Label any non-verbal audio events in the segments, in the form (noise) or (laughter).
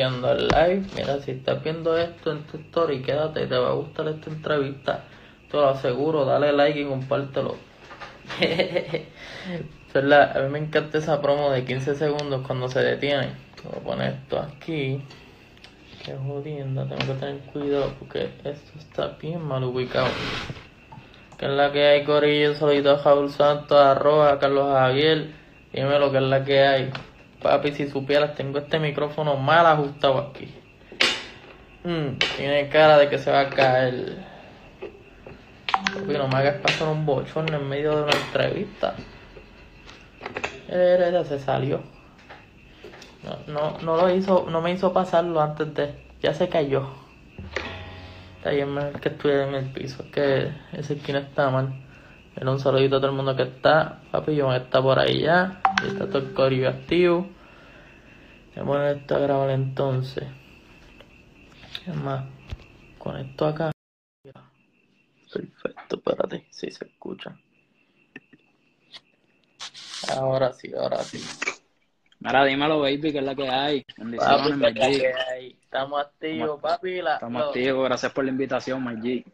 el live. Mira, si estás viendo esto en tu story, quédate, te va a gustar esta entrevista. Te lo aseguro, dale like y compártelo. (laughs) ¿Verdad? A mí me encanta esa promo de 15 segundos cuando se detiene. Voy a poner esto aquí. Qué jodienda, tengo que tener cuidado porque esto está bien mal ubicado. ¿Qué es la que hay, Corillo? Solito a Jaúl Santos, Carlos Javier. Dime lo que es la que hay. Papi, si supieras, tengo este micrófono mal ajustado aquí. Mm, tiene cara de que se va a caer. Papi, no me hagas pasar un bochón en medio de una entrevista. Era, se salió. No, no, no lo hizo, no me hizo pasarlo antes de. Ya se cayó. Está bien mejor que estuviera en el piso, es que ese esquina está mal. Era un saludito a todo el mundo que está. Papi, yo está por ahí ya. Está todo el corillo activo. Voy a poner esto a grabar entonces. Es más, con esto acá. Perfecto, espérate, si se escucha. Ahora sí, ahora sí. Mira, dímelo, baby, que es la que hay. Papi, que hay. Estamos activos, papi. La, Estamos activos, gracias por la invitación, G.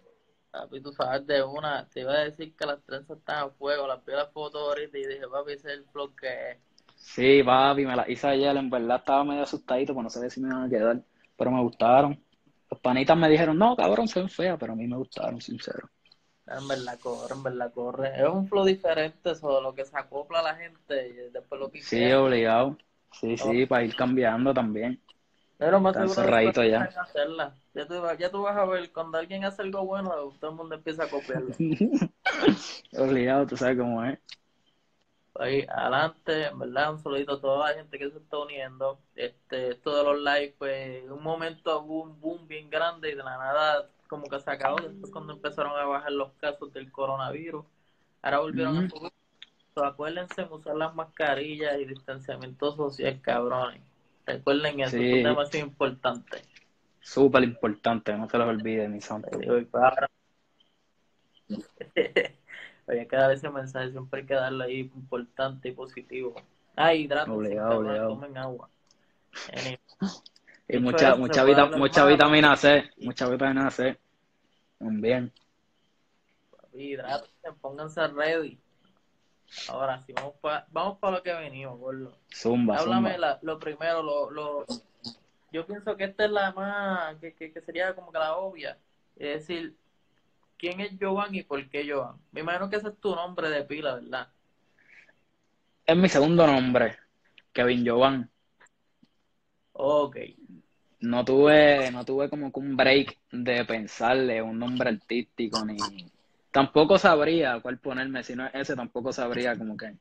Papi, tú sabes de una. Te iba a decir que las trenzas están a fuego. Las vi la foto ahorita y dije, papi, ese es el flow que es. Sí, papi, me las hice ayer. En verdad estaba medio asustadito, pues no sabía si me iban a quedar. Pero me gustaron. Los panitas me dijeron, no, cabrón, se ven feas, pero a mí me gustaron, sincero. En verdad corre, en verdad corre. Es un flow diferente, eso, lo que se acopla a la gente y después lo que Sí, obligado. Sí, sí, para ir cambiando también. Pero más Está seguro después ya. hacerla. Ya tú, ya tú vas a ver, cuando alguien hace algo bueno, todo el mundo empieza a copiarlo. (laughs) obligado, tú sabes cómo es. Ahí, adelante, en verdad, un saludito a toda la gente que se está uniendo. Este, esto de los live, pues, un momento un boom bien grande y de la nada como que se acabó después cuando empezaron a bajar los casos del coronavirus. Ahora volvieron a subir. Acuérdense en usar las mascarillas y distanciamiento social, cabrones. Recuerden eso, Sí. es un demasiado importante. Súper importante, no se los olvide, mi santo. (laughs) Oye, cada vez ese mensaje siempre hay que darle ahí importante y positivo. Ah, hidratos, Obligado, obligado. tomen agua. (laughs) Y mucha, eso, mucha, vita- mucha vitamina C, mucha vitamina C. Bien. hidrátense, pónganse ready. Ahora sí, vamos para vamos pa lo que venimos, gordo. Zumba, Háblame zumba. la- lo primero, lo, lo, yo pienso que esta es la más, que, que, que sería como que la obvia. Es decir, ¿quién es Jovan y por qué Jovan? Me imagino que ese es tu nombre de pila, ¿verdad? Es mi segundo nombre, Kevin Jovan. Ok. No tuve, no tuve como que un break de pensarle un nombre artístico ni tampoco sabría cuál ponerme, si no es ese, tampoco sabría como que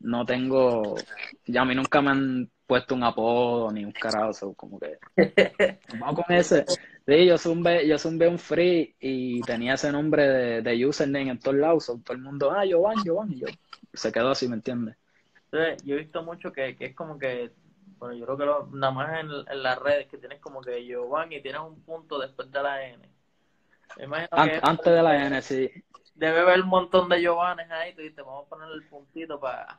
no tengo, ya a mí nunca me han puesto un apodo ni un carajo, so, como que vamos con ese. Sí, yo zumbé, yo zumbé un free y tenía ese nombre de, de username en todos lados, so, todo el mundo, ah, Jovan, Jovan, se quedó así, ¿me entiendes? Yo he visto mucho que, que es como que, bueno, yo creo que lo- nada más en, en las redes que tienes como que Jovan y tienes un punto después de la N. Antes de la N, sí. debe haber un montón de Giovanes ahí, tú dices, vamos a ponerle el puntito para...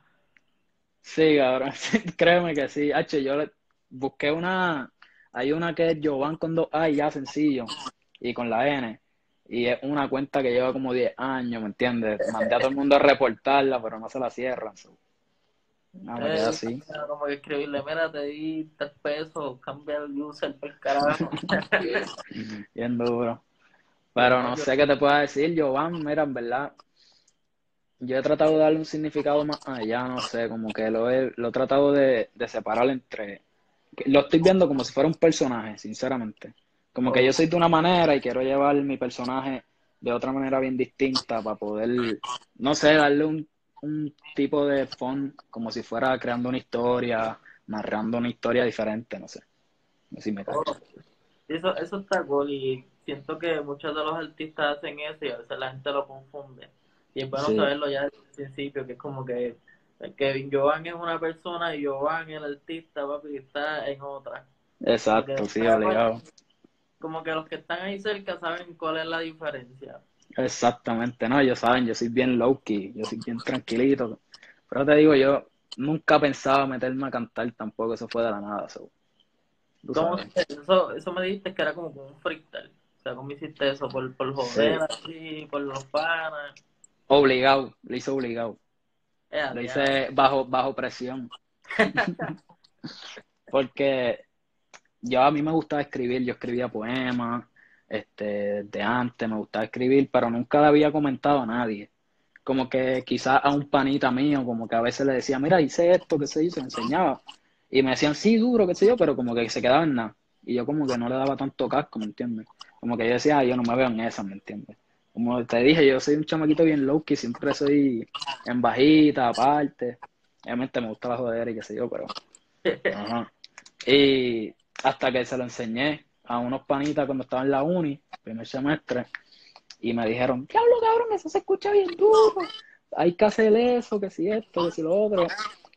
Sí, cabrón, (laughs) créeme que sí. H, yo le busqué una, hay una que es Jovan con dos A y ya sencillo, y con la N, y es una cuenta que lleva como 10 años, ¿me entiendes? Mandé a todo el mundo a reportarla, pero no se la cierran. so. No, me quedé así. Como que escribirle, mira, te di tres pesos, cambia el user por carajo. (laughs) Bien duro. Pero no sé qué te pueda decir, Jovan, mira, en verdad, yo he tratado de darle un significado más allá, no sé, como que lo he, lo he tratado de, de separar entre, lo estoy viendo como si fuera un personaje, sinceramente. Como que yo soy de una manera y quiero llevar mi personaje de otra manera bien distinta para poder, no sé, darle un, un tipo de fun, como si fuera creando una historia, narrando una historia diferente, no sé. Si me cacho. Eso, eso está cool y siento que muchos de los artistas hacen eso y a veces la gente lo confunde. Y es bueno Sí. saberlo ya desde el principio, que es como que Kevin Jovan es una persona y Jovan, el artista, papi, está en otra. Exacto, sí, obligado. Como que los que están ahí cerca saben cuál es la diferencia. Exactamente, no, ellos saben, yo soy bien low-key, yo soy bien tranquilito. Pero te digo, yo nunca pensaba meterme a cantar tampoco, eso fue de la nada. so. ¿Cómo eso, eso me dijiste que era como un freestyle. O sea, ¿cómo hiciste eso? ¿Por, por joder así? ¿Por los panas? Obligado, lo hice obligado. lo hice bajo, bajo presión. (laughs) Porque yo a mí me gustaba escribir, yo escribía poemas, este, de antes me gustaba escribir, pero nunca le había comentado a nadie. Como que quizás a un panita mío, como que a veces le decía, mira, hice esto, qué sé yo, se enseñaba. Y me decían, sí, duro, qué sé yo, pero como que se quedaba en nada. Y yo como que no le daba tanto casco, ¿me entiendes? Como que yo decía, yo no me veo en esa, ¿me entiendes? Como te dije, yo soy un chamaquito bien low que siempre soy en bajita, aparte. Obviamente me gusta la joder y qué sé yo, pero. Ajá. Y hasta que se lo enseñé a unos panitas cuando estaba en la uni, primer semestre, y me dijeron, diablo cabrón, eso se escucha bien duro, hay que hacer eso, que si esto, que si lo otro.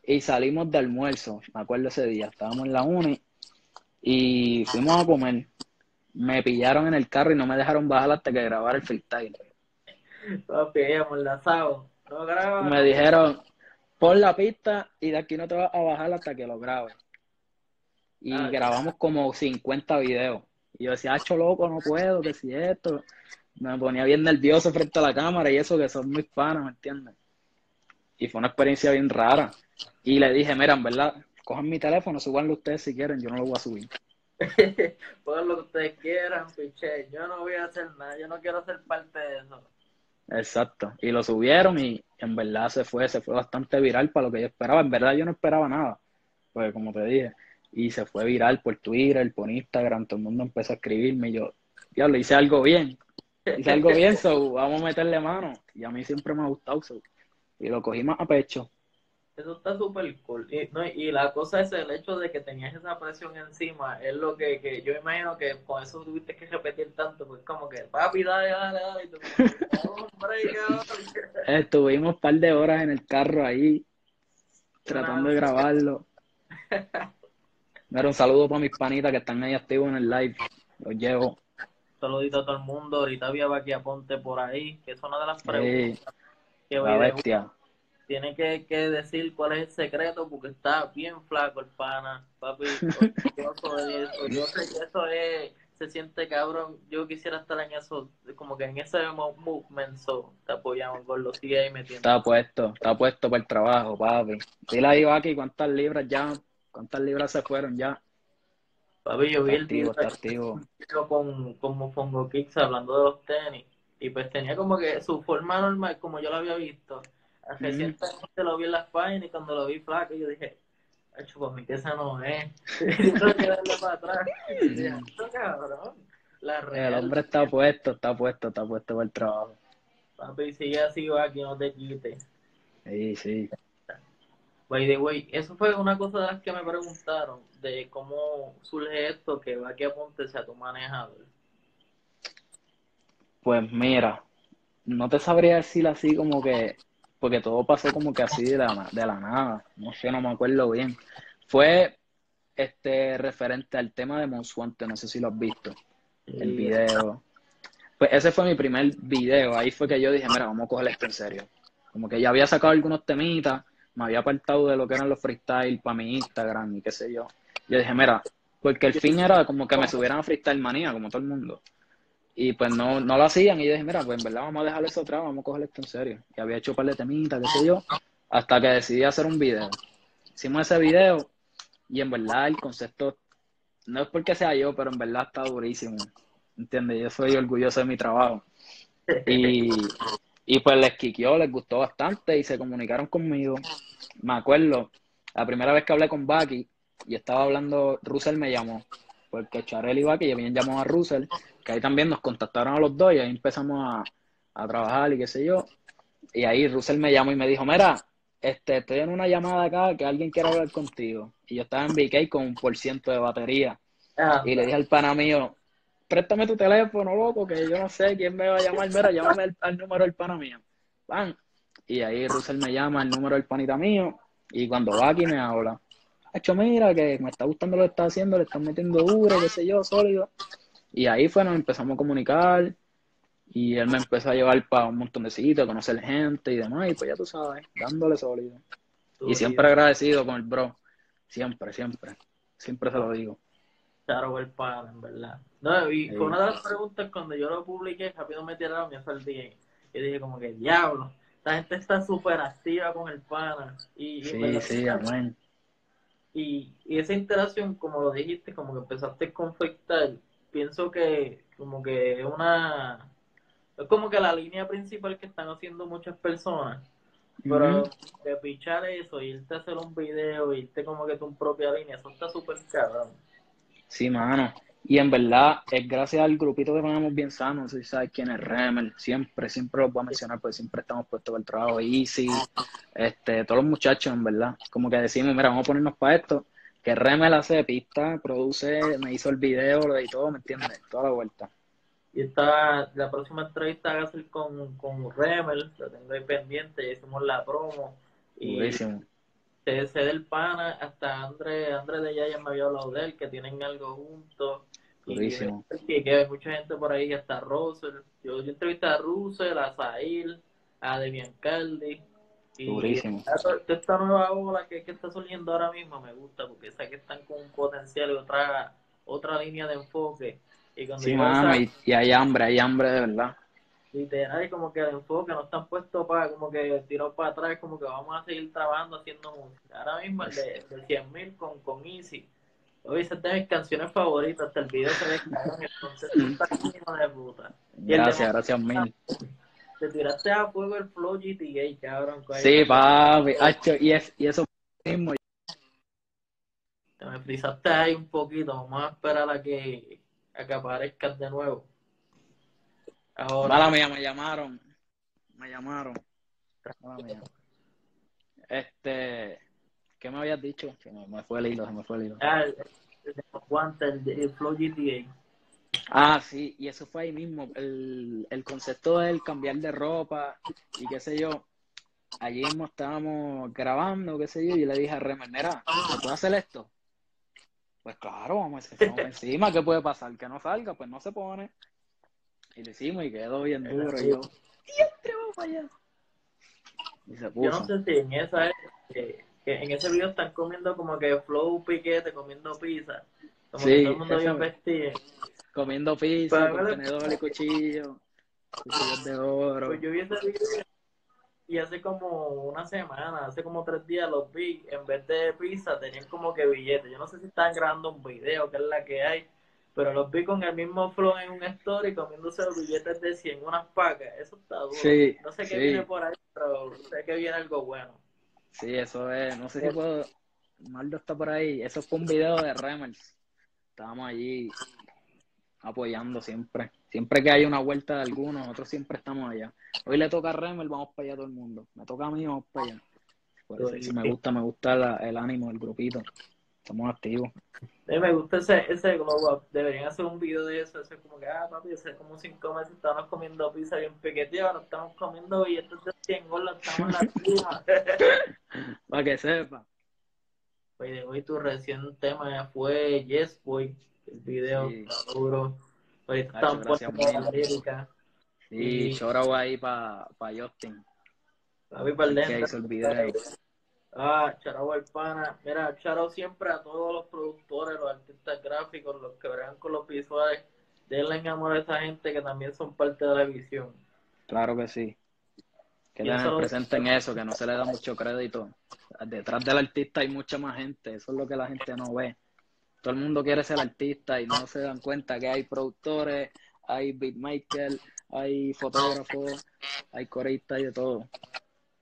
Y salimos de almuerzo, me acuerdo ese día, estábamos en la uni y fuimos a comer. Me pillaron en el carro y no me dejaron bajar hasta que grabara el freestyle. Papi, enlazado. No Me dijeron, pon la pista y de aquí no te vas a bajar hasta que lo grabes. Y ah, grabamos como 50 videos. Y yo decía, hacho loco, no puedo, que si esto. Me ponía bien nervioso frente a la cámara y eso que son muy panas, ¿me entiendes? Y fue una experiencia bien rara. Y le dije, mira, en verdad, cojan mi teléfono, subanlo ustedes si quieren, yo no lo voy a subir. (laughs) Pongan lo que ustedes quieran, piché. Yo no voy a hacer nada, yo no quiero ser parte de eso. Exacto. Y lo subieron y en verdad se fue, se fue bastante viral para lo que yo esperaba. En verdad yo no esperaba nada. Pues como te dije. Y se fue viral por Twitter, por Instagram, todo el mundo empezó a escribirme y yo, ya lo hice algo bien. Hice algo bien, so vamos a meterle mano. Y a mí siempre me ha gustado, so. Y lo cogí más a pecho. Eso está súper cool. Y, no, y la cosa es el hecho de que tenías esa presión encima. Es lo que, que yo imagino que con eso tuviste que repetir tanto. Pues como que, papi, dale, dale, dale. (laughs) Estuvimos un par de horas en el carro ahí, tratando de grabarlo. Mira, un saludo para mis panitas que están ahí activos en el live. Los llevo. Saludito a todo el mundo. Ahorita había aquí a Ponte por ahí, que es una de las preguntas. que la bestia tiene que, que, decir cuál es el secreto porque está bien flaco el pana, papi. (laughs) Yo sé que eso es, se siente cabrón. Yo quisiera estar en eso, como que en ese movement, so, te apoyamos, con los sigue ahí metiendo. Está puesto, está puesto para el trabajo, papi. Dile ahí, aquí cuántas libras ya, cuántas libras se fueron ya. Papi, yo vi el tío (laughs) con, con Mofongo Kicks hablando de los tenis. Y pues tenía como que su forma normal, como yo lo había visto Recientemente lo vi en las páginas y cuando lo vi flaco yo dije, hecho por mi que esa no es. (laughs) para atrás. El hombre está puesto, está puesto, está puesto para el trabajo. Papi, sigue así, va, que no te quite. Sí, sí. By the way, eso fue una cosa de las que me preguntaron, de cómo surge esto que va aquí a apuntes a tu manejador. Pues mira, no te sabría decir así como que porque todo pasó como que así de la, de la nada, no sé, no me acuerdo bien. Fue este referente al tema de Monsuante, no sé si lo has visto, el video. Pues ese fue mi primer video, ahí fue que yo dije, mira, vamos a coger esto en serio. Como que ya había sacado algunos temitas, me había apartado de lo que eran los freestyle para mi Instagram y qué sé yo. Yo dije, mira, porque el fin era como que me subieran a freestyle manía, como todo el mundo. Y pues no, no lo hacían. Y dije, mira, pues en verdad vamos a dejar eso atrás, vamos a coger esto en serio. Y había hecho un par de temitas, qué sé yo, hasta que decidí hacer un video. Hicimos ese video y en verdad el concepto, no es porque sea yo, pero en verdad está durísimo. ¿Entiendes? Yo soy orgulloso de mi trabajo. Y, y pues les quiqueó, les gustó bastante y se comunicaron conmigo. Me acuerdo, la primera vez que hablé con Baki y estaba hablando, Russell me llamó, porque Charel y Baki ya bien llamó a Russell que ahí también nos contactaron a los dos y ahí empezamos a, trabajar y qué sé yo. Y ahí Russell me llamó y me dijo, mira, este, estoy en una llamada acá que alguien quiere hablar contigo. Y yo estaba en BK con un por ciento de batería. Ah. y le dije al pana mío, préstame tu teléfono, loco, que yo no sé quién me va a llamar. Mira, llámame al, número del pana mío. Van. Y ahí Russell me llama el número del panita mío. Y cuando va aquí me habla. Hecho, mira, que me está gustando lo que está haciendo, le están metiendo duro, qué sé yo, sólido. Y ahí fue, nos empezamos a comunicar y él me empezó a llevar para un montón de sitios, a conocer gente y demás, y pues ya tú sabes, dándole sólido. y siempre agradecido con el bro, siempre, siempre, siempre se lo digo. Charo el pana, en verdad. No, y fue una de las preguntas cuando yo lo publiqué, rápido me tiraron y eso día. Y dije como que, diablo, esta gente está súper activa con el pana. Y, sí, sí, (laughs) amén. Y, y esa interacción, como lo dijiste, como que empezaste a conflictar, pienso que como que es una... Es como que la línea principal que están haciendo muchas personas. Pero de pichar eso, irte a hacer un video, irte como que tu propia línea, eso está súper cabrón. Sí, mano. Y en verdad, es gracias al grupito que ponemos bien sano. No sé si sabes quién es Remel. Siempre, siempre los voy a mencionar porque siempre estamos puestos para el trabajo. Easy, este, todos los muchachos, en verdad. Como que decimos, mira, vamos a ponernos para esto. Que Remel hace pista, produce, me hizo el video, lo todo, ¿me entiendes? Toda la vuelta. Y esta, la próxima entrevista va a ser con, con Remel, lo tengo ahí pendiente, ya hicimos la promo. Y Buenísimo sé del pana, hasta André, André de Yaya me había hablado de él, que tienen algo juntos. Y que, hay mucha gente por ahí, hasta Russell. Yo, yo entrevisté a Russell, a Zahil, a Demian Caldi. Y Durísimo. Esta, nueva ola que, que, está surgiendo ahora mismo me gusta porque sé que están con un potencial y otra, otra línea de enfoque. Y, cuando sí, y hay hambre, hay hambre de verdad literal, como que el enfoque no están puestos para, como que tiró para atrás, como que vamos a seguir trabajando haciendo música. Ahora mismo el de, 100.000 con, con Easy. Hoy es de mis canciones favoritas, hasta el video se ve en el concepto está de puta. gracias, gracias mil. Te tiraste a fuego el flow GTA, cabrón. Sí, papi, y, es, y eso mismo. Te me frisaste ahí un poquito, vamos a esperar a que, a que aparezcas de nuevo. Ahora. mía, me llamaron. Me llamaron. Este. ¿Qué me habías dicho? Se me, fue el hilo, se me fue el hilo. Ah, el, el, el, Flow GTA. Ah, sí, y eso fue ahí mismo. El, el concepto del cambiar de ropa y qué sé yo. Allí mismo estábamos grabando, qué sé yo, y le dije a Remer, mira, ¿se puede hacer esto? Pues claro, vamos a hacer (laughs) encima, ¿qué puede pasar? Que no salga, pues no se pone. Y le hicimos y quedó bien duro. Y yo, siempre vamos para allá. Y se puso. Yo no sé si en esa que, en ese video están comiendo como que flow piquete, comiendo pizza. Como que todo el mundo bien vestido. Comiendo pizza, con tenedor y cuchillo. Cuchillos de oro. Pues yo vi ese video y hace como una semana, hace como tres días los vi, en vez de pizza tenían como que billetes. Yo no sé si están grabando un video, que es la que hay, pero los vi con el mismo flow en un story comiéndose los billetes de 100, unas pacas. Eso está duro. no sé qué viene por ahí, pero sé que viene algo bueno. Sí, eso es. No sé si puedo. Maldo está por ahí. Eso fue un video de Remels. Estábamos allí apoyando siempre. Siempre que hay una vuelta de alguno, nosotros siempre estamos allá. Hoy le toca a Remel, vamos para allá todo el mundo. Me toca a mí, vamos para allá. Por eso, si me gusta, me gusta el ánimo del grupito. Estamos activos. me gusta ese, ese glow up. Deberían hacer un video de eso. Eso es como que, ah, papi, hace como cinco meses estábamos comiendo pizza bien pequeña, ahora estamos comiendo billetes de 100 golas, estamos en la (laughs) prima. (laughs) Para que sepa. Oye, hoy tu recién tema fue Yes Boy, el video sí. duro. Ahorita estamos por la lírica. Sí, lloraba ahí para pa Justin. Papi, para el Que hizo el video. Ah, Charao al pana. Mira, Charao siempre a todos los productores, los artistas gráficos, los que verán con los visuales, denle amor a esa gente que también son parte de la visión. Claro que sí. Que tengan presente en eso, que no se le da mucho crédito. Detrás del artista hay mucha más gente, eso es lo que la gente no ve. Todo el mundo quiere ser artista y no se dan cuenta que hay productores, hay beatmakers, hay fotógrafos, hay coristas y de todo.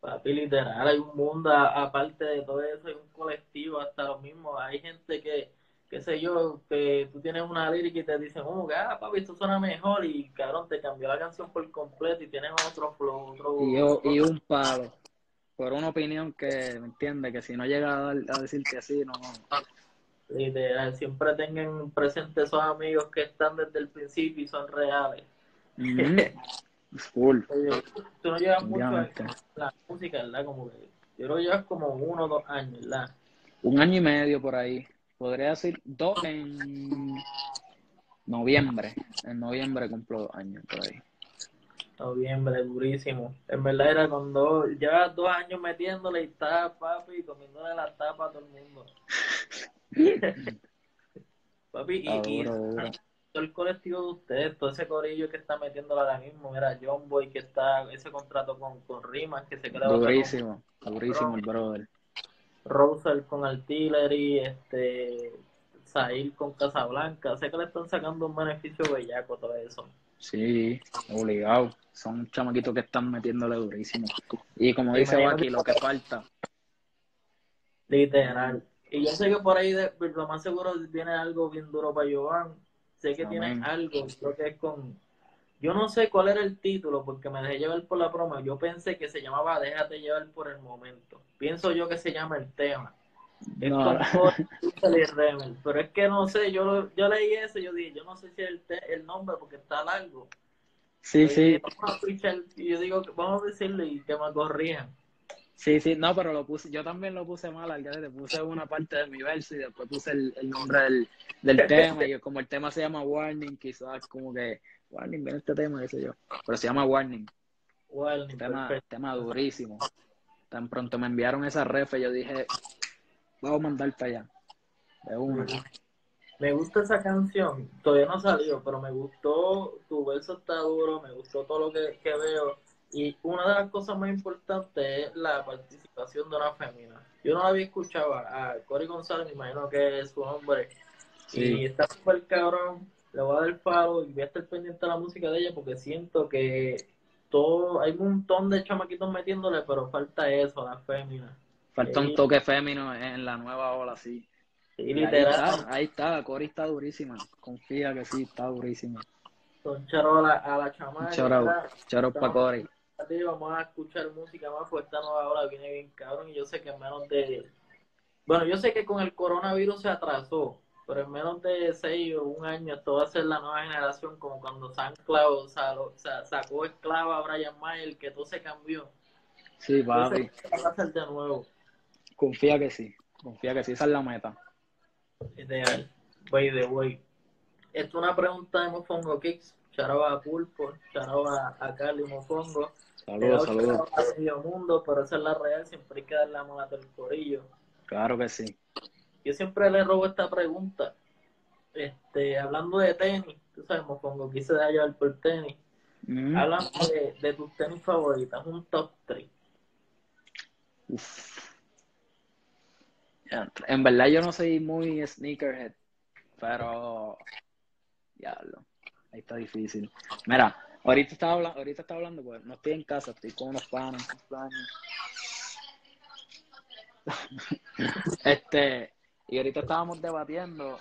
Papi, literal, hay un mundo aparte de todo eso, hay un colectivo, hasta lo mismo. Hay gente que, qué sé yo, que tú tienes una lírica y te dicen, oh, ah, papi, esto suena mejor, y cabrón, te cambió la canción por completo y tienes otro flow, otro. Y, y un palo, por una opinión que, ¿me entiende Que si no llega a, decirte así, no. Literal, siempre tengan presentes esos amigos que están desde el principio y son reales. (laughs) Full. Tú no llevas mucho la música, ¿verdad? Como que yo creo que llevas como uno o dos años, ¿verdad? Un año y medio por ahí. Podría decir dos en noviembre. En noviembre cumplo dos años por ahí. Noviembre, durísimo. En verdad era cuando llevas dos años metiéndole y estás, papi, comiéndole la tapa a todo el mundo. (laughs) (laughs) Papi, y, y todo el colectivo de ustedes, todo ese corillo que está metiendo ahora mismo, mira, John Boy que está, ese contrato con, con Rimas que se queda Durísimo, durísimo el brother. Russell con Artillery, este, Zahir con Casablanca, sé que le están sacando un beneficio bellaco todo eso. Sí, obligado. Son chamaquitos que están metiéndole durísimo. Y como dice aquí lo que falta. Literal. Y yo sé que por ahí lo más seguro viene algo bien duro para Jovan. Sé que tiene algo, creo que es con... Yo no sé cuál era el título porque me dejé llevar por la broma. Yo pensé que se llamaba Déjate llevar por el momento. Pienso yo que se llama el tema. Es no. (laughs) pero es que no sé, yo, yo leí eso y yo dije, yo no sé si es el, el nombre porque está largo. Sí, sí. y yo digo, vamos a decirle y que me corrijan. Sí, sí, no, pero lo puse, yo también lo puse mal, al le puse una parte de mi verso y después puse el, el nombre del, del (laughs) tema, y como el tema se llama Warning, quizás como que, Warning, ven este tema, qué yo, pero se llama Warning. Warning, tema, tema durísimo. Tan pronto me enviaron esa ref, yo dije, vamos a mandar para allá, de una. Me gusta esa canción, todavía no salió, pero me gustó, tu verso está duro, me gustó todo lo que, que veo y una de las cosas más importantes es la participación de una fémina. Yo no la había escuchado a Cory González, me imagino que es su nombre. Y está súper cabrón. Le voy a dar el palo y voy a estar pendiente de la música de ella porque siento que todo hay un montón de chamaquitos metiéndole, pero falta eso, la fémina. Falta un toque fémino en la nueva ola, sí. Sí, literal. Ahí está, ahí está, Cory está durísima. Confía que sí, está durísima. Son charo a la, chamaca. Charo, charo para Vamos a escuchar música más, pues esta nueva hora viene bien cabrón y yo sé que en menos de... Bueno, yo sé que con el coronavirus se atrasó, pero en menos de seis o un año esto va a ser la nueva generación, como cuando San Clau sacó esclava a Brian Mayer, que todo se cambió. Sí, papi. Va a ser de nuevo. Confía que sí, confía que sí, esa es la meta. Ideal. By the way. Esto es una pregunta de Mofongo Kicks. Charaba a Pulpo, charaba a Cali Mofongo. Saludos, saludos. medio mundo, pero esa es la real, siempre hay que darle la mano del corillo. Claro que sí. Yo siempre le robo esta pregunta. Este, hablando de tenis, tú sabes, Mofongo, quise llevar por tenis. Mm. Hablando de, tus tenis favoritas, un top 3. En verdad yo no soy muy sneakerhead, pero diablo, ahí está difícil. Mira, Ahorita estaba hablando, ahorita estaba hablando, pues no estoy en casa, estoy con unos panos, (laughs) este, y ahorita estábamos debatiendo,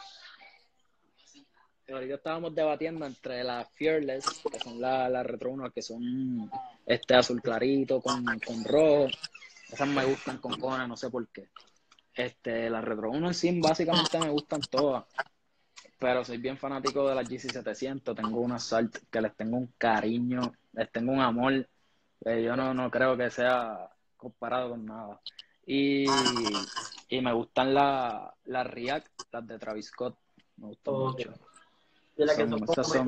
ahorita estábamos debatiendo entre las Fearless, que son las la Retro 1, que son este azul clarito con, con rojo. Esas me gustan con cones, no sé por qué. Este, las Retro 1 en sí básicamente me gustan todas pero soy bien fanático de las GC700. Tengo una Salt que les tengo un cariño, les tengo un amor. Eh, yo no, no creo que sea comparado con nada. Y, y me gustan las la React, las de Travis Scott. Me gustan mucho. De la que son,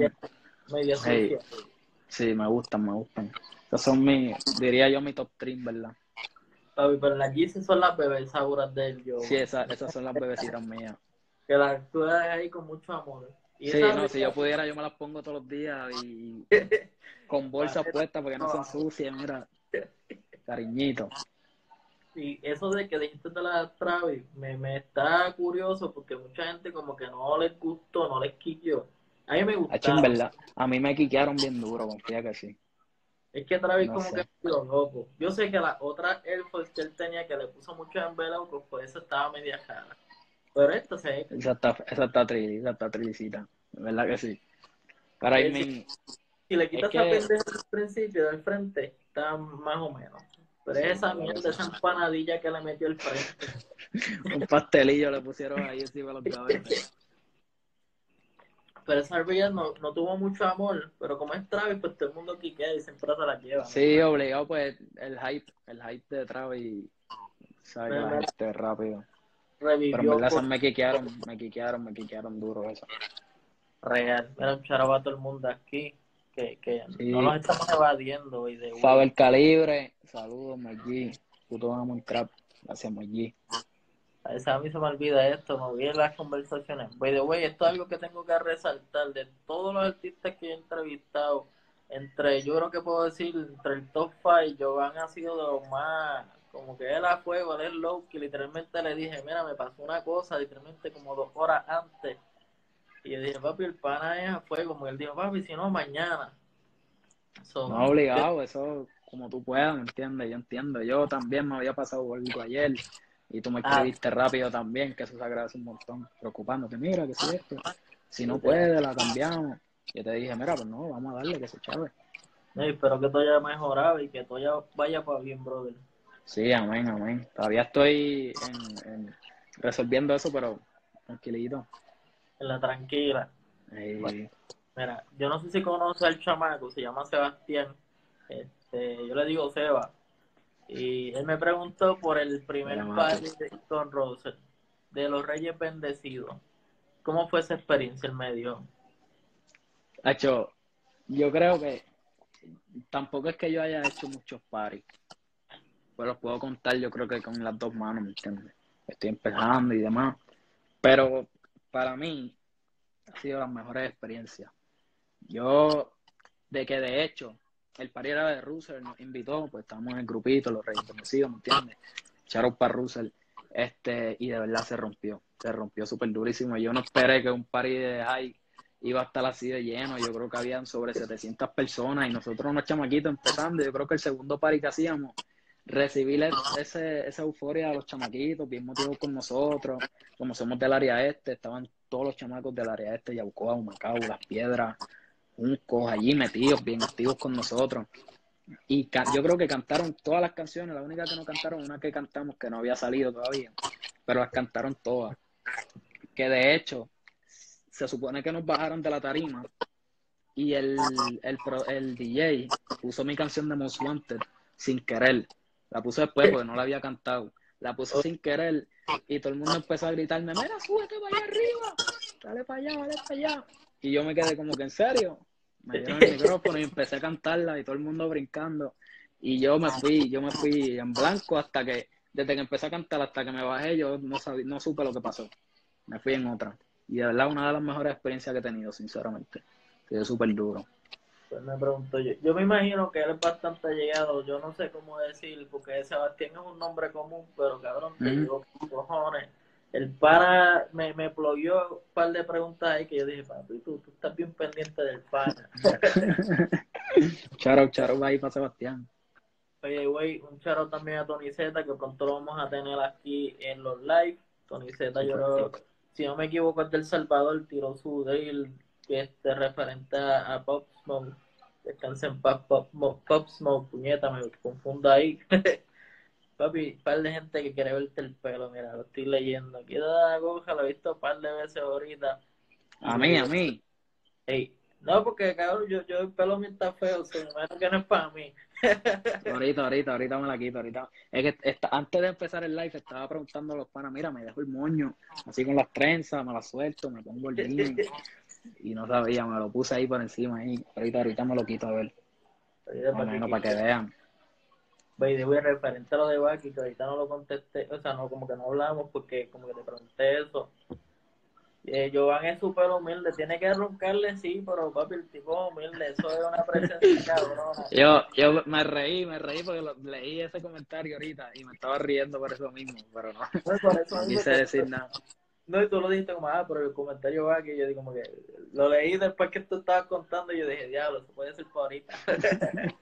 media, Sí, me gustan, me gustan. Esas son mi, diría yo, mi top 3, ¿verdad? pero las GC son las bebés seguras de él, yo. Sí, esas, esas son las bebecitas mías que las actúas ahí con mucho amor. sí, no, si yo pudiera, yo me las pongo todos los días y (laughs) con bolsas puestas porque no son sucias, mira, cariñito. Y eso de que dijiste de la Travis, me, me está curioso porque mucha gente como que no les gustó, no les quiqueó. A mí me gustó. verdad, a mí me quiquearon bien duro, confía que sí. Es que Travis como que lo loco. Yo sé que la otra Air Force que él tenía que le puso mucho envelope, pues eso estaba media cara. Pero esto se Esa está, esa está esa. ¿Verdad que sí? Para si, si le quitas esa pendeja al principio, del frente, está más o menos. Pero es esa mierda, esa empanadilla que le metió el frente. (laughs) Un pastelillo le pusieron ahí encima de los cabezas. Pero esa arbilla no, no tuvo mucho amor, pero como es Travis, pues todo el mundo quiquea y siempre se la lleva. Sí, obligado, pues el hype, el hype de Travis, sabe la gente rápido. Pero en verdad me quiquearon, me quiquearon, me quiquearon duro eso. Real, mira, un a todo el mundo aquí, que, que no nos estamos evadiendo. Y de Faber Calibre, saludos, Maggi, puto amo el crap, gracias Maggi. A veces a mí se me olvida esto, me olvidé las conversaciones. By the way, esto es algo que tengo que resaltar. De todos los artistas que he entrevistado, entre, yo creo que puedo decir, entre el top 5, Jovan ha sido de los más, como que él a fuego, él es low, que literalmente le dije, mira, me pasó una cosa, literalmente como dos horas antes. Y yo dije, papi, el pana es a fuego, como él dijo, papi, si no, mañana. no obligado, eso como tú puedas, ¿me entiendes? Yo entiendo, yo también me había pasado algo ayer y tú me ah. escribiste rápido también, que eso se agradece un montón, preocupándote, mira, que si esto, si no puede, la cambiamos. Yo te dije, mira, pues no, vamos a darle que se chave. espero que todo haya mejorado y que todo ya vaya para bien, brother. Sí, amén, amén. Todavía estoy en, resolviendo eso, pero tranquilito. En la tranquila. mira, yo no sé si conoce al chamaco, se llama Sebastián. Este, yo le digo Seba. Y él me preguntó por el primer party de Stone Roses, de los Reyes Bendecidos. ¿Cómo fue esa experiencia el medio? Hecho, yo creo que tampoco es que yo haya hecho muchos paris. Los puedo contar, yo creo que con las dos manos, ¿me entiendes? Estoy empezando y demás. Pero para mí ha sido las mejores experiencias. Yo, de que de hecho, el pari era de Russell, nos invitó, pues estábamos en el grupito, los reyes conocidos, ¿me entiendes? Echaron para Russell, este, y de verdad se rompió, se rompió súper durísimo. Yo no esperé que un pari de high iba a estar así de lleno. Yo creo que habían sobre 700 personas y nosotros unos chamaquitos empezando. Yo creo que el segundo party que hacíamos, recibir ese, esa euforia a los chamaquitos, bien motivados con nosotros. Como somos del área este, estaban todos los chamacos del área este, Yaucoa, Humacao, Las Piedras, Juncos, allí metidos, bien activos con nosotros. Y yo creo que cantaron todas las canciones, la única que no cantaron, una que cantamos que no había salido todavía, pero las cantaron todas. Que de hecho, se supone que nos bajaron de la tarima y el, el, el DJ puso mi canción de Most Wanted sin querer. La puso después porque no la había cantado. La puso sin querer y todo el mundo empezó a gritarme, mira, súbete para allá arriba, dale para allá, dale para allá. Y yo me quedé como que en serio. Me dieron el micrófono y empecé a cantarla y todo el mundo brincando. Y yo me fui, yo me fui en blanco hasta que, desde que empecé a cantar hasta que me bajé, yo no, sabía, no supe lo que pasó. Me fui en otra. Y de verdad, una de las mejores experiencias que he tenido, sinceramente. Sido súper duro. Pues me pregunto yo. Yo me imagino que él es bastante llegado. Yo no sé cómo decir, porque Sebastián es un nombre común, pero cabrón, te digo, cojones. El para me, me plogió un par de preguntas ahí que yo dije, papi, tú, tú estás bien pendiente del pana. charo, charo, va ahí para Sebastián. Oye, güey, un charo también a Tony Z, que pronto lo vamos a tener aquí en los live. Tony Z, yo creo si no me equivoco, es del Salvador, tiró su que este referente a, Pop Smoke. Descansa en Pop, Pop, Smoke, puñeta, me confundo ahí. (laughs) Papi, un par de gente que quiere verte el pelo, mira, lo estoy leyendo. Aquí da aguja, lo he visto un par de veces ahorita. A mí, a mí. Ey, no, porque cabrón, yo, yo el pelo mío está feo, se me que no es para mí. (laughs) ahorita, ahorita, ahorita me la quito, ahorita. Es que antes de empezar el live estaba preguntando a los panas, mira, me dejo el moño, así con las trenzas, me la suelto, me pongo el jean. (laughs) y no sabía, me lo puse ahí por encima ahí. Ahorita, ahorita me lo quito a ver. Más para que vean. Voy voy a referente a lo de Baki, que ahorita no lo contesté, o sea, no, como que no hablamos porque como que te pregunté eso eh, Jovan es súper humilde, tiene que roncarle, sí, pero papi, el tipo humilde, eso es una presencia (laughs) cabrona. Yo, yo me reí, me reí porque leí ese comentario ahorita y me estaba riendo por eso mismo, pero no, (laughs) no, quise decir nada. No, y tú lo dijiste como, ah, pero el comentario va que yo digo como que lo leí después que tú estabas contando y yo dije, diablo, eso puede ser por ahorita. (laughs)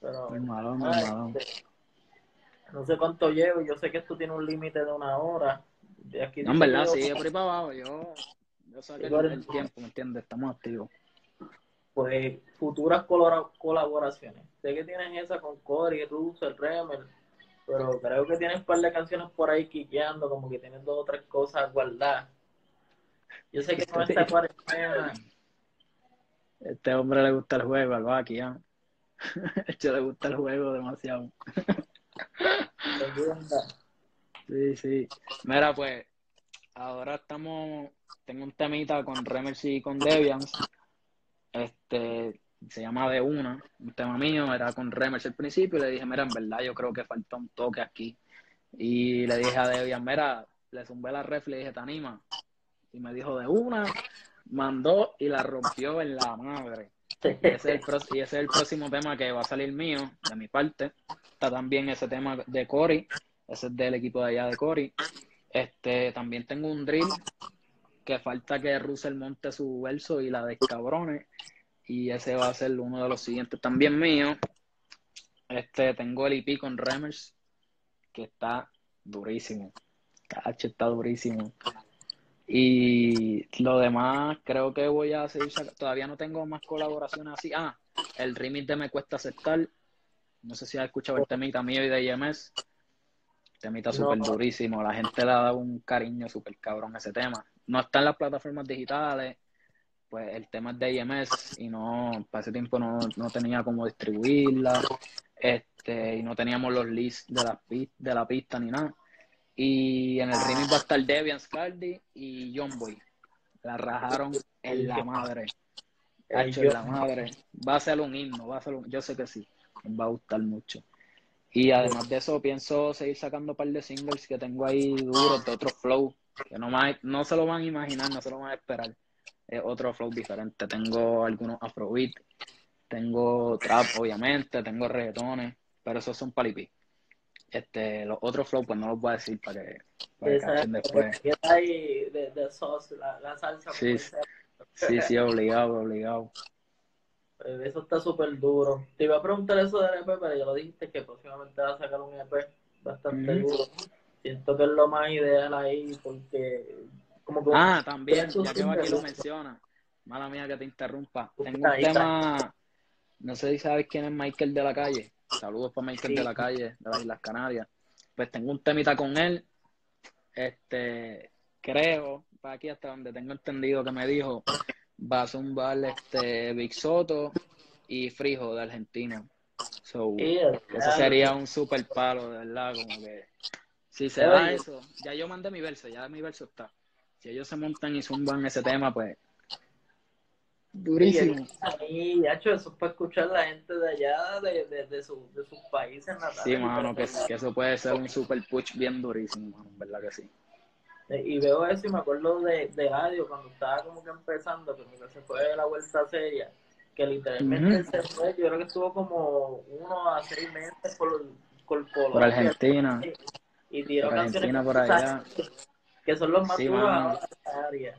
pero, muy malo, muy malo. Este, no sé cuánto llevo, yo sé que esto tiene un límite de una hora no, en verdad, sí, por ahí para abajo. Yo, yo saqué el, tiempo, ¿me entiendes? Estamos activos. Pues futuras colaboraciones. Sé que tienen esa con Cory, Russell, Remel, pero creo que tienes un par de canciones por ahí quiqueando, como que tienen dos o tres cosas guardadas. Yo sé que con esta cuarentena. Este hombre le gusta el juego, algo aquí, ¿eh? (laughs) Este le gusta el juego demasiado. Sí, sí. Mira, pues, ahora estamos, tengo un temita con Remercy y con Devians. Este, se llama De Una, un tema mío, era con Remercy al principio, y le dije, mira, en verdad yo creo que falta un toque aquí. Y le dije a Debian, mira, le zumbé la ref, le dije, ¿te anima? Y me dijo de una, mandó y la rompió en la madre. Y ese, es el, y ese es el próximo tema que va a salir mío, de mi parte. Está también ese tema de Cory, ese es del equipo de allá de Cory. Este, también tengo un drill que falta que Russell monte su verso y la descabrone. Y ese va a ser uno de los siguientes también mío. Este, tengo el IP con Remers, que está durísimo. Cacho, está durísimo. Y lo demás, creo que voy a seguir Todavía no tengo más colaboraciones así. Ah, el remix de Me Cuesta Aceptar. No sé si has escuchado el temita mío y de IMS. Temita súper durísimo. La gente le ha dado un cariño súper cabrón a ese tema. No está en las plataformas digitales. Pues el tema es de IMS y no, para ese tiempo no, no tenía cómo distribuirla. Este, y no teníamos los lists de la, de la pista ni nada. Y en el remix va a estar Debian Scardi y John Boy. La rajaron en la madre. Hecho en la madre. Va a ser un himno, va a ser un... yo sé que sí. va a gustar mucho. Y además de eso, pienso seguir sacando un par de singles que tengo ahí duros de otro flow, que no, más, no se lo van a imaginar, no se lo van a esperar. Es otro flow diferente. Tengo algunos afrobeat, tengo trap, obviamente, tengo reggaetones, pero esos son palipí. Este, los otros flow, pues no los voy a decir para que, para después. ahí de, de sauce, la, la salsa. Sí, sí, sí, obligado, obligado. Pues eso está súper duro. Te iba a preguntar eso del EP, pero ya lo dijiste que próximamente va a sacar un EP bastante duro. Siento que es lo más ideal ahí porque... Como que ah, también, ya que aquí lo menciona. Mala mía que te interrumpa. Tengo un tema... No sé si sabes quién es Michael de la calle. Saludos para Michael de la calle, de las Islas Canarias. Pues tengo un temita con él. Este, creo, para aquí hasta donde tengo entendido que me dijo, va a zumbar este Big Soto y Frijo de Argentina. So, eso sería un super palo, de verdad, como que si se da eso, ya yo mandé mi verso, ya mi verso está. Si ellos se montan y zumban ese tema, pues Durísimo. Y, hecho, eso es para escuchar la gente de allá, de, de, de, su, de sus países natales. Sí, mano, que, que, eso puede ser un super push bien durísimo, mano, verdad que sí. Eh, y veo eso y me acuerdo de, de Radio cuando estaba como que empezando, que se fue de la vuelta seria, que literalmente se fue, yo creo que estuvo como uno a seis meses por, por, por Argentina. Y, tiró por Argentina por allá. Que son los más duros de la área.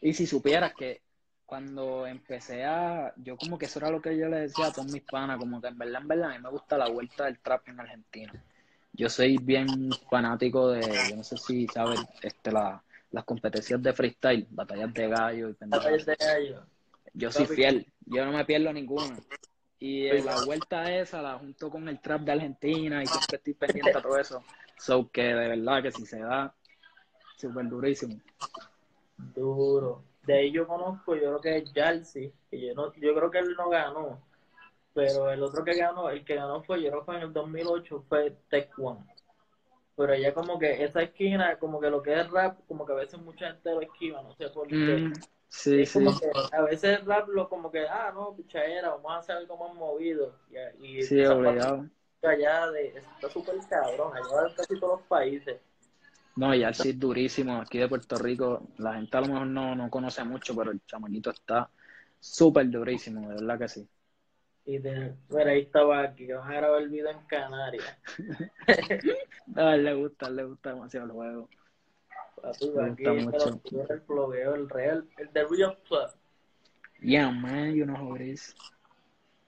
Y si supieras que cuando empecé a, yo como que eso era lo que yo le decía a todos mis panas, como que en verdad, en verdad, a mí me gusta la vuelta del trap en Argentina. Yo soy bien fanático de, yo no sé si sabes, este, la, las competencias de freestyle, batallas de gallo y Batallas de gallo. Yo soy fiel, yo no me pierdo ninguna. Y la vuelta esa la junto con el trap de Argentina y siempre estoy pendiente a todo eso. So que de verdad que si se da, súper durísimo. Duro de ahí yo conozco, yo creo que es Jalsi, que yo, no, yo creo que él no ganó, pero el otro que ganó, el que ganó fue, yo creo que fue en el 2008, fue Tech One. Pero ella como que esa esquina, como que lo que es rap, como que a veces mucha gente lo esquiva, no sé por qué. Mm, sí, sí. a veces el rap lo como que, ah, no, pichadera, vamos a hacer algo más movido. Y, sí, obligado. Allá de, está súper cabrón, allá de casi todos los países. No, y es durísimo. Aquí de Puerto Rico, la gente a lo mejor no, no conoce mucho, pero el chamaquito está súper durísimo, de verdad que sí. Y de, bueno, ahí estaba aquí, que van a grabar el video en Canarias. a (laughs) él le gusta, le gusta demasiado el juego. le gusta mucho. El flogueo, el real, el de Real Club. Yeah, man, you know how it is.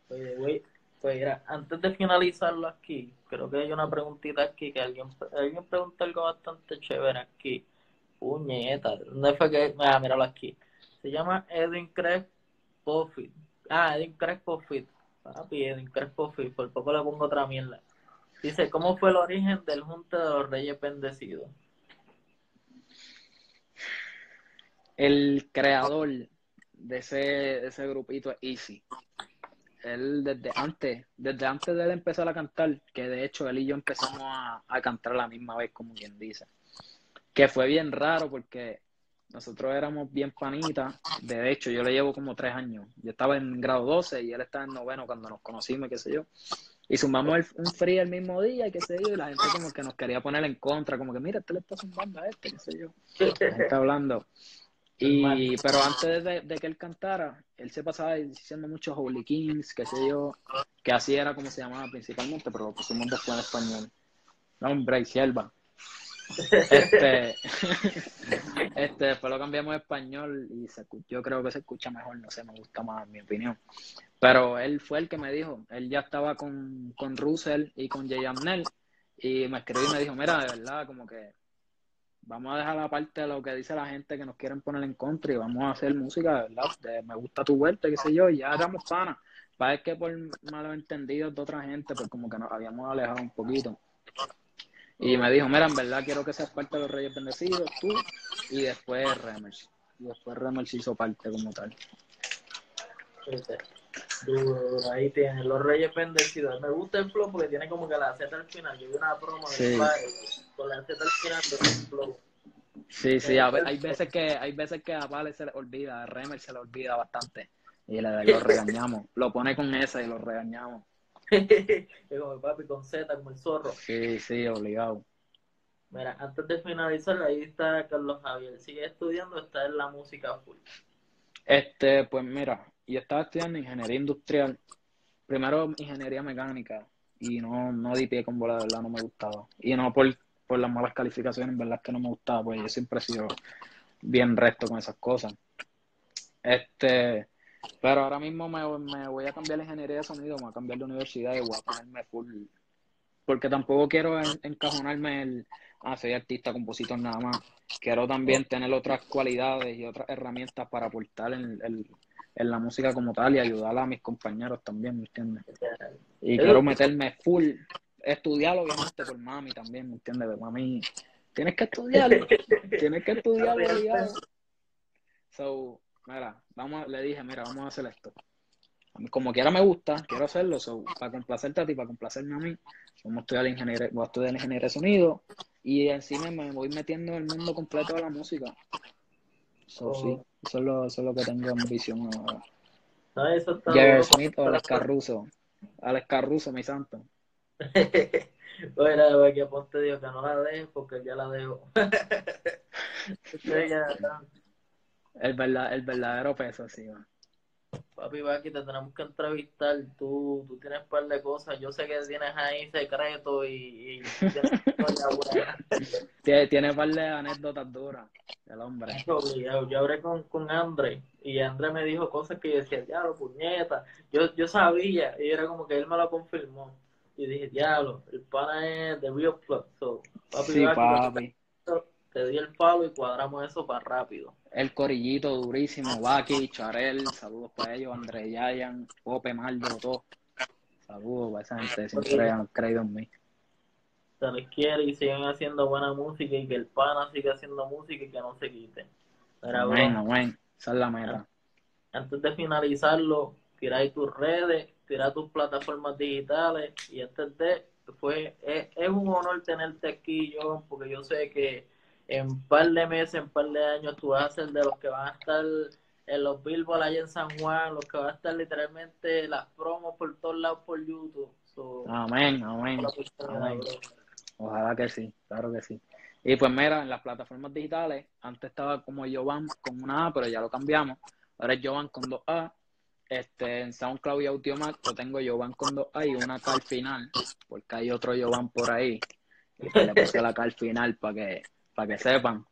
Oye, güey, pues mira, antes de finalizarlo aquí, creo que hay una preguntita aquí que alguien, alguien pregunta algo bastante chévere aquí. Puñeta, ¿dónde fue que.? Ah, míralo aquí. Se llama Edwin Craig Pofit. Ah, Edwin Craig Pofit. Papi, Edwin Craig Pofit. Por poco le pongo otra mierda. Dice: ¿Cómo fue el origen del Junte de los Reyes Bendecidos? El creador de ese, de ese grupito es Easy él desde antes, desde antes de él empezar a cantar, que de hecho él y yo empezamos a, cantar a la misma vez, como quien dice. Que fue bien raro porque nosotros éramos bien panitas. De hecho, yo le llevo como tres años. Yo estaba en grado 12 y él estaba en noveno cuando nos conocimos, qué sé yo. Y sumamos un free el mismo día y qué sé yo, y la gente como que nos quería poner en contra, como que mira, este le está zumbando a este, qué sé yo. La gente hablando. Y, pero antes de, de, que él cantara, él se pasaba diciendo muchos Holy Kings, qué sé yo, que así era como se llamaba principalmente, pero lo pusimos después en español. No, hombre, y sierva. Este, (laughs) este, después lo cambiamos a español y se, yo creo que se escucha mejor, no sé, me gusta más, en mi opinión. Pero él fue el que me dijo, él ya estaba con, con Russell y con Jay Amnel y me escribió y me dijo, mira, de verdad, como que vamos a dejar aparte de lo que dice la gente que nos quieren poner en contra y vamos a hacer música, ¿verdad? De, me gusta tu vuelta, qué sé yo, y ya éramos panas. Para que por malos entendidos de otra gente, pues como que nos habíamos alejado un poquito. Y me dijo, mira, en verdad quiero que seas parte de los Reyes Bendecidos, tú, y después Remers. Y después Remers hizo parte como tal. Duro, ahí tienes los Reyes Bendecidos. Me gusta el flow porque tiene como que la Z al final. Yo vi una promo de con la Z al final el flow. Sí, sí, hay veces que hay veces que a Vale se le olvida, a Remer se le olvida bastante y le, lo (laughs) regañamos. Lo pone con esa y lo regañamos. (laughs) como el papi con Z, como el zorro. Sí, sí, obligado. Mira, antes de finalizar, ahí está Carlos Javier. ¿Sigue estudiando está en la música full? Este, pues mira, yo estaba estudiando ingeniería industrial. Primero ingeniería mecánica y no, no di pie con bola, de verdad, no me gustaba. Y no por, por las malas calificaciones, en verdad que no me gustaba, pues yo siempre he sido bien recto con esas cosas. Este, pero ahora mismo me, me, voy a cambiar la ingeniería de sonido, me voy a cambiar de universidad y voy a ponerme full. Porque tampoco quiero encajonarme el, ah, soy artista, compositor nada más. Quiero también tener otras cualidades y otras herramientas para aportar en, en la música como tal y ayudar a mis compañeros también, ¿me entiendes? Y quiero meterme full, estudiar obviamente por mami también, ¿me entiendes? De mami, tienes que estudiarlo, (laughs) tienes que estudiarlo, So, mira, vamos, le dije, mira, vamos a hacer esto. Como quiera me gusta, quiero hacerlo, so, para complacerte a ti, para complacerme a mí, vamos a estudiar ingeniería, voy a estudiar ingeniería de sonido y encima me voy metiendo en el mundo completo de la música. So, sí, eso es, lo, eso es lo que tengo en visión ahora. Ah, eso está Jerry Smith o Alex Caruso. Alex Caruso, mi santo. (laughs) bueno, aquí aponte Dios que no la dejes porque ya la dejo. (laughs) el, verdad, el verdadero peso, sí, man. Papi, aquí te tenemos que entrevistar. Tú, tú tienes un par de cosas. Yo sé que tienes ahí secreto y, y tienes (laughs) tiene un par de anécdotas duras el hombre. Yo, yo, hablé con, con André y André me dijo cosas que yo decía, diablo, puñeta. Yo, yo sabía y era como que él me lo confirmó. Y dije, diablo, el pana es de Real Plug. papi, sí, papi te di el palo y cuadramos eso para rápido. El corillito durísimo, Baki, Charel, saludos para ellos, André Yayan, Pope, Maldo, todo. Saludos para esa gente, siempre han creído en mí. Se les quiere y siguen haciendo buena música y que el pana siga haciendo música y que no se quite. bueno, bueno, esa es la meta. Antes de finalizarlo, tira ahí tus redes, tira tus plataformas digitales y este de, fue, es, es un honor tenerte aquí, yo, porque yo sé que en un par de meses, en un par de años, tú vas a ser de los que van a estar en los billboards allá en San Juan, los que van a estar literalmente las promos por todos lados por YouTube. amén, amén. Ojalá que sí, claro que sí. Y pues mira, en las plataformas digitales, antes estaba como Jovan con una A, pero ya lo cambiamos. Ahora es Jovan con dos A. Este, en SoundCloud y Audiomac lo tengo Jovan con dos A y una K al final, porque hay otro Jovan por ahí. Y le puse la K al final para que para que sepan.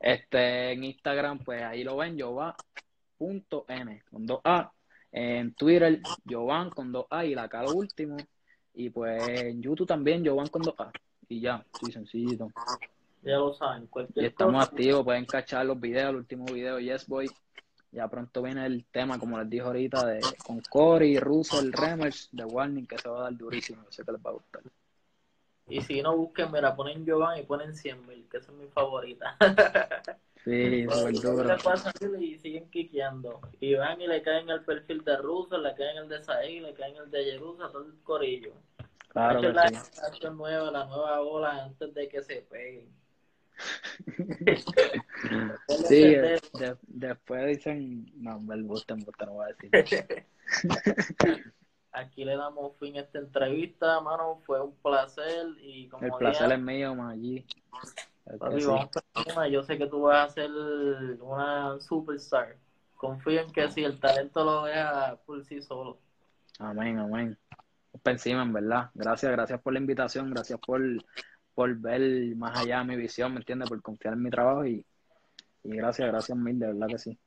Este, en Instagram, pues ahí lo ven, Jovan.m con dos A. En Twitter, Jovan con dos A y la K lo último. Y pues en YouTube también, Jovan con dos A. Y ya, sí, sencillito. Ya lo saben, Y estamos activos, pueden cachar los videos, el último video, Yes Boy. Ya pronto viene el tema, como les dije ahorita, de con Cory, Russell, Remers, de Warning, que se va a dar durísimo. Sé que les va a gustar. Y si no busquen, me la ponen Jovan y ponen 100 mil, que esa es mi favorita. (laughs) Sí, muy duro. Y siguen quiqueando. Y van y le caen el perfil de Russo, le caen el de Saí, le caen el de Jerusa, todo el corillo. Claro que la sí. nueva, la nueva ola antes de que se peguen. (laughs) sí, después dicen, no, me gusta, me gusta, no voy a decir. (laughs) aquí le damos fin a esta entrevista, mano. Fue un placer y como El placer es mío, papi, vamos por encima. Yo sé que tú vas a ser una superstar. Confío en que si el talento lo vea por sí solo. Amén, amén. Para encima, en verdad. Gracias, gracias por la invitación, gracias por, por ver más allá de mi visión, ¿me entiendes? Por confiar en mi trabajo y, y gracias, gracias mil, de verdad que sí.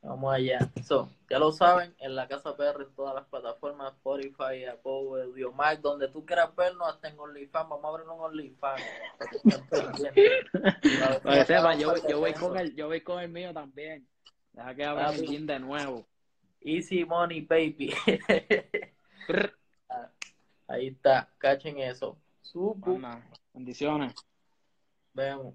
Vamos allá. So, ya lo saben, en la Casa PR en todas las plataformas, Spotify, Apple, Audiomack, donde tú quieras vernos, hasta en OnlyFans. Vamos a abrir un OnlyFans. (laughs) Para que sepan, yo, voy- yo, voy con el, yo voy con el mío también. Deja que abra el de nuevo. Easy money, baby. (laughs) Ahí está, cachen eso. Anda, Bendiciones. Vemos.